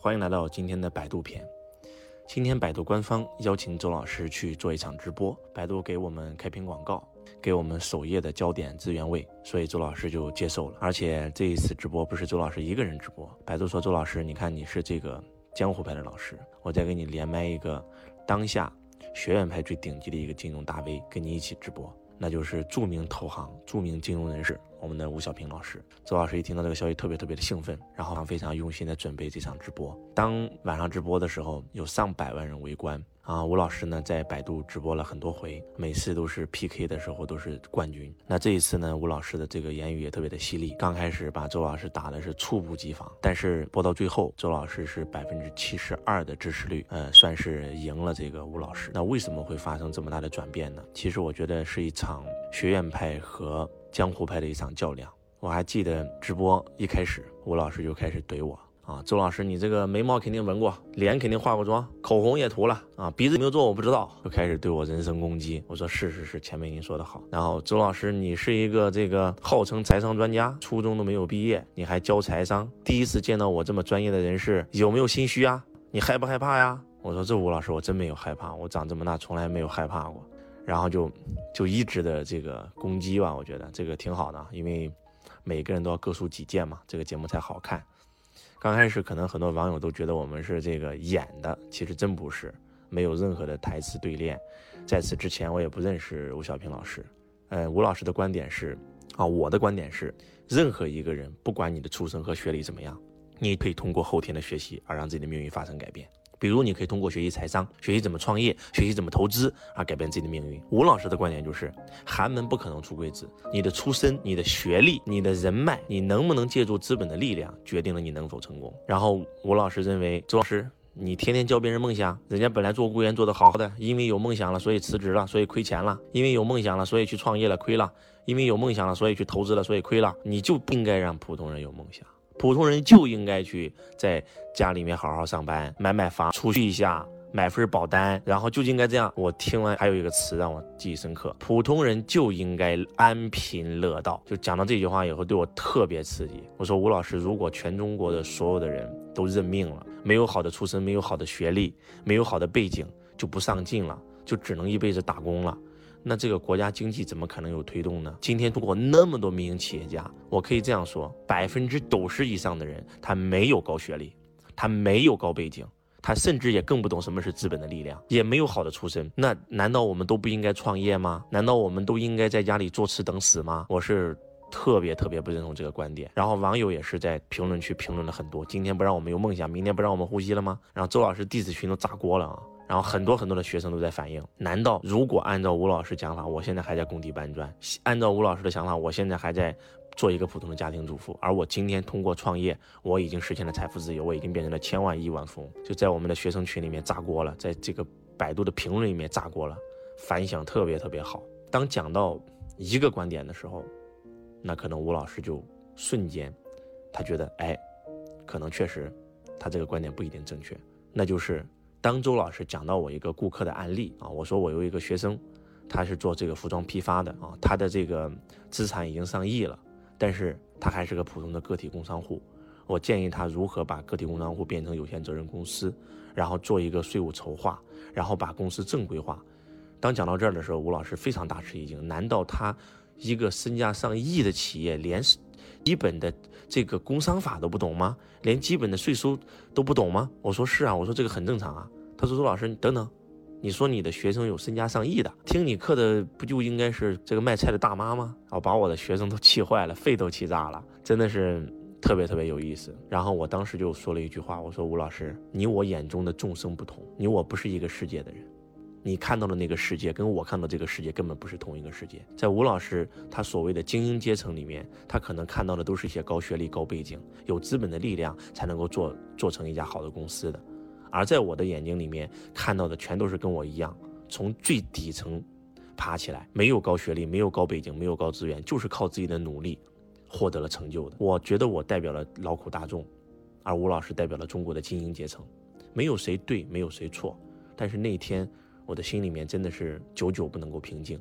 欢迎来到今天的百度篇。今天百度官方邀请周老师去做一场直播，百度给我们开屏广告，给我们首页的焦点资源位，所以周老师就接受了。而且这一次直播不是周老师一个人直播，百度说周老师，你看你是这个江湖派的老师，我再给你连麦一个当下学院派最顶级的一个金融大 V，跟你一起直播。那就是著名投行、著名金融人士，我们的吴小平老师。周老师一听到这个消息，特别特别的兴奋，然后非常用心的准备这场直播。当晚上直播的时候，有上百万人围观。啊，吴老师呢在百度直播了很多回，每次都是 PK 的时候都是冠军。那这一次呢，吴老师的这个言语也特别的犀利，刚开始把周老师打的是猝不及防，但是播到最后，周老师是百分之七十二的支持率，呃，算是赢了这个吴老师。那为什么会发生这么大的转变呢？其实我觉得是一场学院派和江湖派的一场较量。我还记得直播一开始，吴老师就开始怼我。啊，周老师，你这个眉毛肯定纹过，脸肯定化过妆，口红也涂了啊，鼻子有没有做我不知道，就开始对我人身攻击。我说是是是，前面您说的好。然后周老师，你是一个这个号称财商专家，初中都没有毕业，你还教财商，第一次见到我这么专业的人士，有没有心虚啊？你害不害怕呀？我说这吴老师，我真没有害怕，我长这么大从来没有害怕过。然后就就一直的这个攻击吧，我觉得这个挺好的，因为每个人都要各抒己见嘛，这个节目才好看。刚开始可能很多网友都觉得我们是这个演的，其实真不是，没有任何的台词对练。在此之前，我也不认识吴小平老师。呃，吴老师的观点是，啊，我的观点是，任何一个人，不管你的出身和学历怎么样，你可以通过后天的学习而让自己的命运发生改变。比如，你可以通过学习财商、学习怎么创业、学习怎么投资而改变自己的命运。吴老师的观点就是，寒门不可能出贵子。你的出身、你的学历、你的人脉，你能不能借助资本的力量，决定了你能否成功。然后，吴老师认为，周老师，你天天教别人梦想，人家本来做雇员做得好好的，因为有梦想了，所以辞职了，所以亏钱了；因为有梦想了，所以去创业了，亏了；因为有梦想了，所以去投资了，所以亏了。你就不应该让普通人有梦想。普通人就应该去在家里面好好上班，买买房，储蓄一下，买份保单，然后就应该这样。我听完还有一个词让我记忆深刻，普通人就应该安贫乐道。就讲到这句话以后，对我特别刺激。我说吴老师，如果全中国的所有的人都认命了，没有好的出身，没有好的学历，没有好的背景，就不上进了，就只能一辈子打工了。那这个国家经济怎么可能有推动呢？今天中国那么多民营企业家，我可以这样说，百分之九十以上的人他没有高学历，他没有高背景，他甚至也更不懂什么是资本的力量，也没有好的出身。那难道我们都不应该创业吗？难道我们都应该在家里坐吃等死吗？我是特别特别不认同这个观点。然后网友也是在评论区评论了很多，今天不让我们有梦想，明天不让我们呼吸了吗？然后周老师弟子群都炸锅了啊！然后很多很多的学生都在反映：难道如果按照吴老师讲法，我现在还在工地搬砖；按照吴老师的想法，我现在还在做一个普通的家庭主妇，而我今天通过创业，我已经实现了财富自由，我已经变成了千万亿万富翁，就在我们的学生群里面炸锅了，在这个百度的评论里面炸锅了，反响特别特别好。当讲到一个观点的时候，那可能吴老师就瞬间，他觉得，哎，可能确实，他这个观点不一定正确，那就是。当周老师讲到我一个顾客的案例啊，我说我有一个学生，他是做这个服装批发的啊，他的这个资产已经上亿了，但是他还是个普通的个体工商户。我建议他如何把个体工商户变成有限责任公司，然后做一个税务筹划，然后把公司正规化。当讲到这儿的时候，吴老师非常大吃一惊，难道他一个身价上亿的企业连？基本的这个工商法都不懂吗？连基本的税收都不懂吗？我说是啊，我说这个很正常啊。他说周老师，你等等，你说你的学生有身家上亿的，听你课的不就应该是这个卖菜的大妈吗？啊，把我的学生都气坏了，肺都气炸了，真的是特别特别有意思。然后我当时就说了一句话，我说吴老师，你我眼中的众生不同，你我不是一个世界的人。你看到的那个世界，跟我看到这个世界根本不是同一个世界。在吴老师他所谓的精英阶层里面，他可能看到的都是一些高学历、高背景、有资本的力量才能够做做成一家好的公司的；而在我的眼睛里面看到的，全都是跟我一样，从最底层爬起来，没有高学历、没有高背景、没有高资源，就是靠自己的努力获得了成就的。我觉得我代表了劳苦大众，而吴老师代表了中国的精英阶层，没有谁对，没有谁错。但是那天。我的心里面真的是久久不能够平静。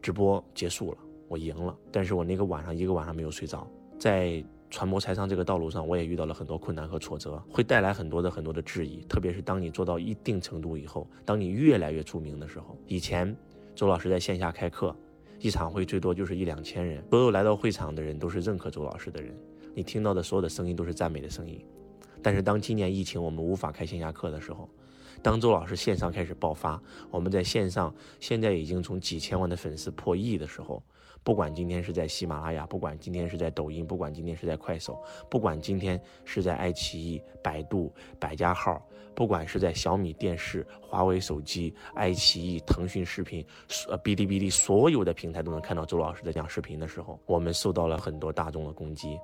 直播结束了，我赢了，但是我那个晚上一个晚上没有睡着，在传播财商这个道路上，我也遇到了很多困难和挫折，会带来很多的很多的质疑。特别是当你做到一定程度以后，当你越来越出名的时候，以前周老师在线下开课，一场会最多就是一两千人，所有来到会场的人都是认可周老师的人，你听到的所有的声音都是赞美的声音。但是当今年疫情我们无法开线下课的时候，当周老师线上开始爆发，我们在线上现在已经从几千万的粉丝破亿的时候。不管今天是在喜马拉雅，不管今天是在抖音，不管今天是在快手，不管今天是在爱奇艺、百度、百家号，不管是在小米电视、华为手机、爱奇艺、腾讯视频、呃哔哩哔哩，所有的平台都能看到周老师在讲视频的时候，我们受到了很多大众的攻击，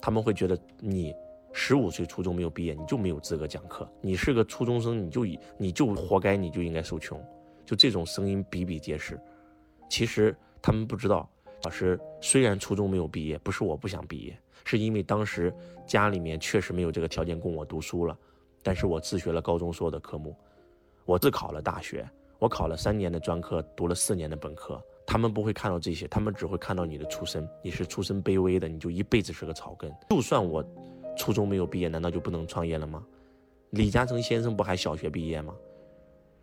他们会觉得你十五岁初中没有毕业，你就没有资格讲课，你是个初中生，你就以你就活该，你就应该受穷，就这种声音比比皆是。其实他们不知道。老师虽然初中没有毕业，不是我不想毕业，是因为当时家里面确实没有这个条件供我读书了。但是我自学了高中所有的科目，我自考了大学，我考了三年的专科，读了四年的本科。他们不会看到这些，他们只会看到你的出身，你是出身卑微的，你就一辈子是个草根。就算我初中没有毕业，难道就不能创业了吗？李嘉诚先生不还小学毕业吗？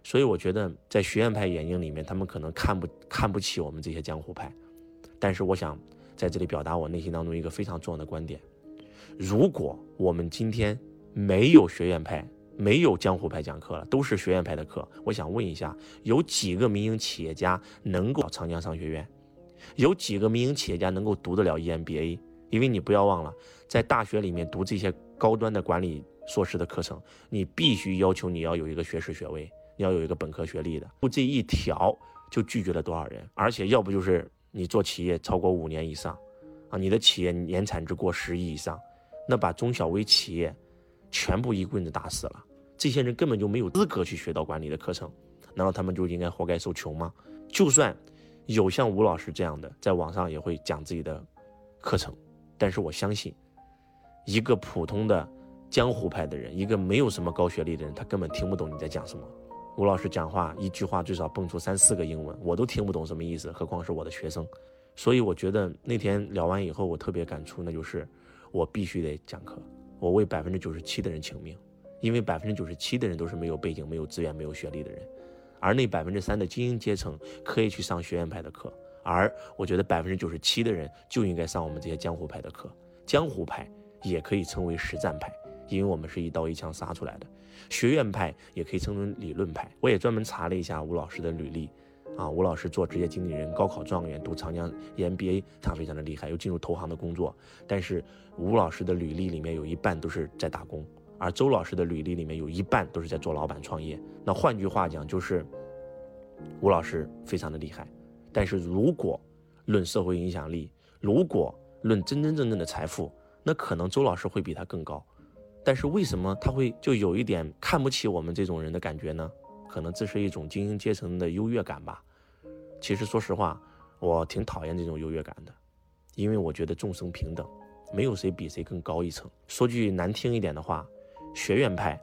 所以我觉得，在学院派眼睛里面，他们可能看不看不起我们这些江湖派。但是我想在这里表达我内心当中一个非常重要的观点：如果我们今天没有学院派、没有江湖派讲课了，都是学院派的课，我想问一下，有几个民营企业家能够长江商学院？有几个民营企业家能够读得了 EMBA？因为你不要忘了，在大学里面读这些高端的管理硕士的课程，你必须要求你要有一个学士学位，你要有一个本科学历的，就这一条就拒绝了多少人？而且要不就是。你做企业超过五年以上，啊，你的企业年产值过十亿以上，那把中小微企业全部一棍子打死了。这些人根本就没有资格去学到管理的课程，难道他们就应该活该受穷吗？就算有像吴老师这样的，在网上也会讲自己的课程，但是我相信，一个普通的江湖派的人，一个没有什么高学历的人，他根本听不懂你在讲什么。吴老师讲话一句话最少蹦出三四个英文，我都听不懂什么意思，何况是我的学生。所以我觉得那天聊完以后，我特别感触，那就是我必须得讲课，我为百分之九十七的人请命，因为百分之九十七的人都是没有背景、没有资源、没有学历的人，而那百分之三的精英阶层可以去上学院派的课，而我觉得百分之九十七的人就应该上我们这些江湖派的课。江湖派也可以称为实战派，因为我们是一刀一枪杀出来的。学院派也可以称为理论派。我也专门查了一下吴老师的履历，啊，吴老师做职业经理人，高考状元，读长江 EMBA，他非常的厉害，又进入投行的工作。但是吴老师的履历里面有一半都是在打工，而周老师的履历里面有一半都是在做老板创业。那换句话讲，就是吴老师非常的厉害。但是如果论社会影响力，如果论真真正正的财富，那可能周老师会比他更高。但是为什么他会就有一点看不起我们这种人的感觉呢？可能这是一种精英阶层的优越感吧。其实说实话，我挺讨厌这种优越感的，因为我觉得众生平等，没有谁比谁更高一层。说句难听一点的话，学院派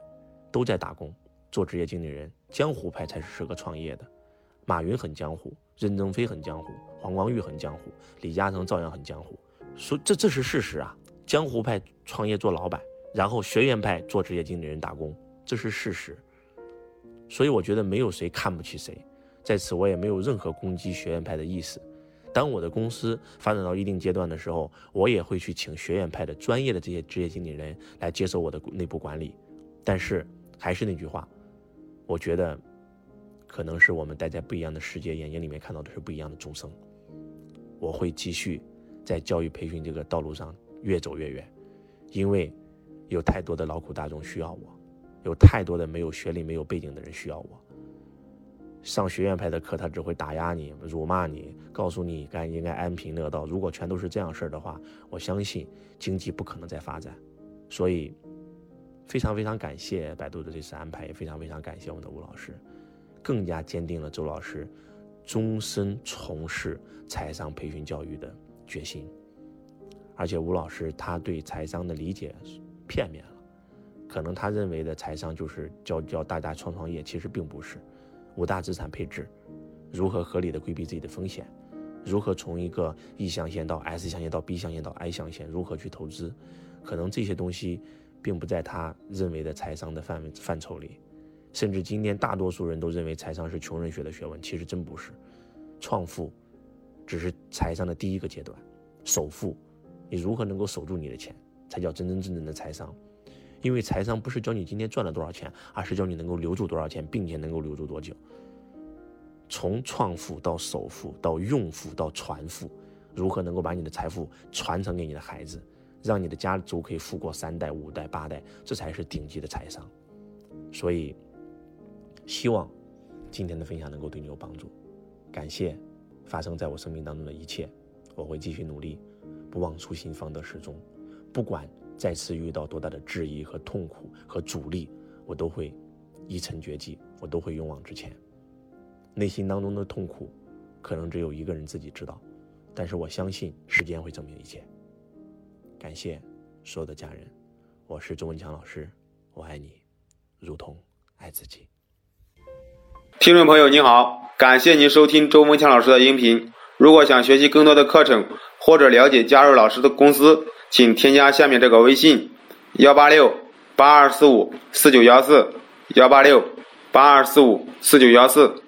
都在打工做职业经理人，江湖派才是适合创业的。马云很江湖，任正非很江湖，黄光裕很江湖，李嘉诚照样很江湖。说这这是事实啊，江湖派创业做老板。然后学院派做职业经理人打工，这是事实。所以我觉得没有谁看不起谁，在此我也没有任何攻击学院派的意思。当我的公司发展到一定阶段的时候，我也会去请学院派的专业的这些职业经理人来接受我的内部管理。但是还是那句话，我觉得可能是我们待在不一样的世界，眼睛里面看到的是不一样的众生。我会继续在教育培训这个道路上越走越远，因为。有太多的劳苦大众需要我，有太多的没有学历、没有背景的人需要我。上学院派的课，他只会打压你、辱骂你，告诉你该应该安贫乐道。如果全都是这样事儿的话，我相信经济不可能再发展。所以，非常非常感谢百度的这次安排，也非常非常感谢我们的吴老师，更加坚定了周老师终身从事财商培训教育的决心。而且吴老师他对财商的理解。片面了，可能他认为的财商就是教教大家创创业，其实并不是。五大资产配置，如何合理的规避自己的风险，如何从一个 E 象限到 S 象限到 B 象限到 I 象限，如何去投资，可能这些东西并不在他认为的财商的范围范畴里，甚至今天大多数人都认为财商是穷人学的学问，其实真不是，创富只是财商的第一个阶段，首富，你如何能够守住你的钱，才叫真真正正的财商。因为财商不是教你今天赚了多少钱，而是教你能够留住多少钱，并且能够留住多久。从创富到首富到用富到传富，如何能够把你的财富传承给你的孩子，让你的家族可以富过三代、五代、八代，这才是顶级的财商。所以，希望今天的分享能够对你有帮助。感谢发生在我生命当中的一切，我会继续努力，不忘初心，方得始终。不管。再次遇到多大的质疑和痛苦和阻力，我都会一沉绝技，我都会勇往直前。内心当中的痛苦，可能只有一个人自己知道，但是我相信时间会证明一切。感谢所有的家人，我是周文强老师，我爱你，如同爱自己。听众朋友您好，感谢您收听周文强老师的音频。如果想学习更多的课程，或者了解加入老师的公司。请添加下面这个微信：幺八六八二四五四九幺四，幺八六八二四五四九幺四。